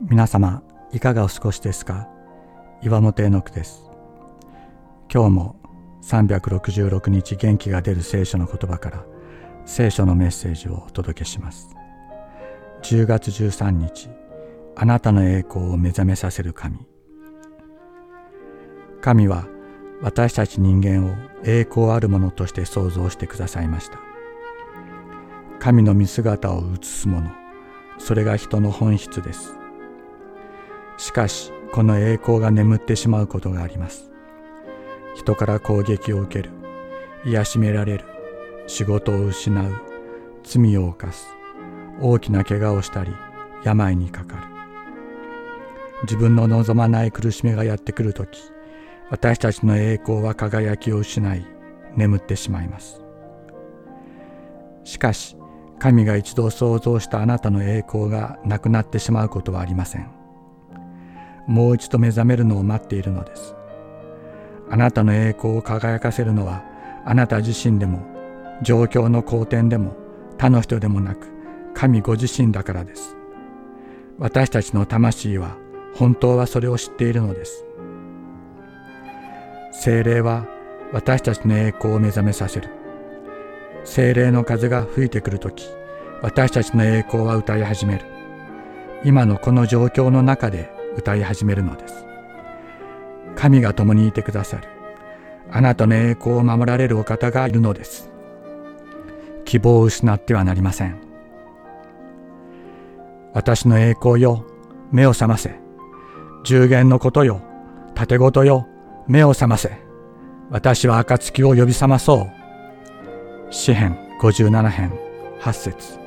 皆様いかがお過ごしですか？岩本絵の句です。今日も366日元気が出る聖書の言葉から聖書のメッセージをお届けします。10月13日あなたの栄光を目覚めさせる神。神は私たち人間を栄光あるものとして創造してくださいました。神の見姿を映すものそれが人の本質です。しかしこの栄光が眠ってしまうことがあります。人から攻撃を受ける癒しめられる仕事を失う罪を犯す大きな怪我をしたり病にかかる。自分の望まない苦しみがやってくるとき私たちの栄光は輝きを失い眠ってしまいます。しかし神が一度創造したあなたの栄光がなくなってしまうことはありません。もう一度目覚めるのを待っているのです。あなたの栄光を輝かせるのはあなた自身でも状況の好転でも他の人でもなく神ご自身だからです。私たちの魂は本当はそれを知っているのです。精霊は私たちの栄光を目覚めさせる。精霊の風が吹いてくるとき私たちの栄光は歌い始める。今のこの状況の中で歌い始めるのです。神が共にいてくださる。あなたの栄光を守られるお方がいるのです。希望を失ってはなりません。私の栄光よ目を覚ませ。十元のことよ盾ごとよ目を覚ませ。私は暁を呼び覚まそう。詩編57編8節。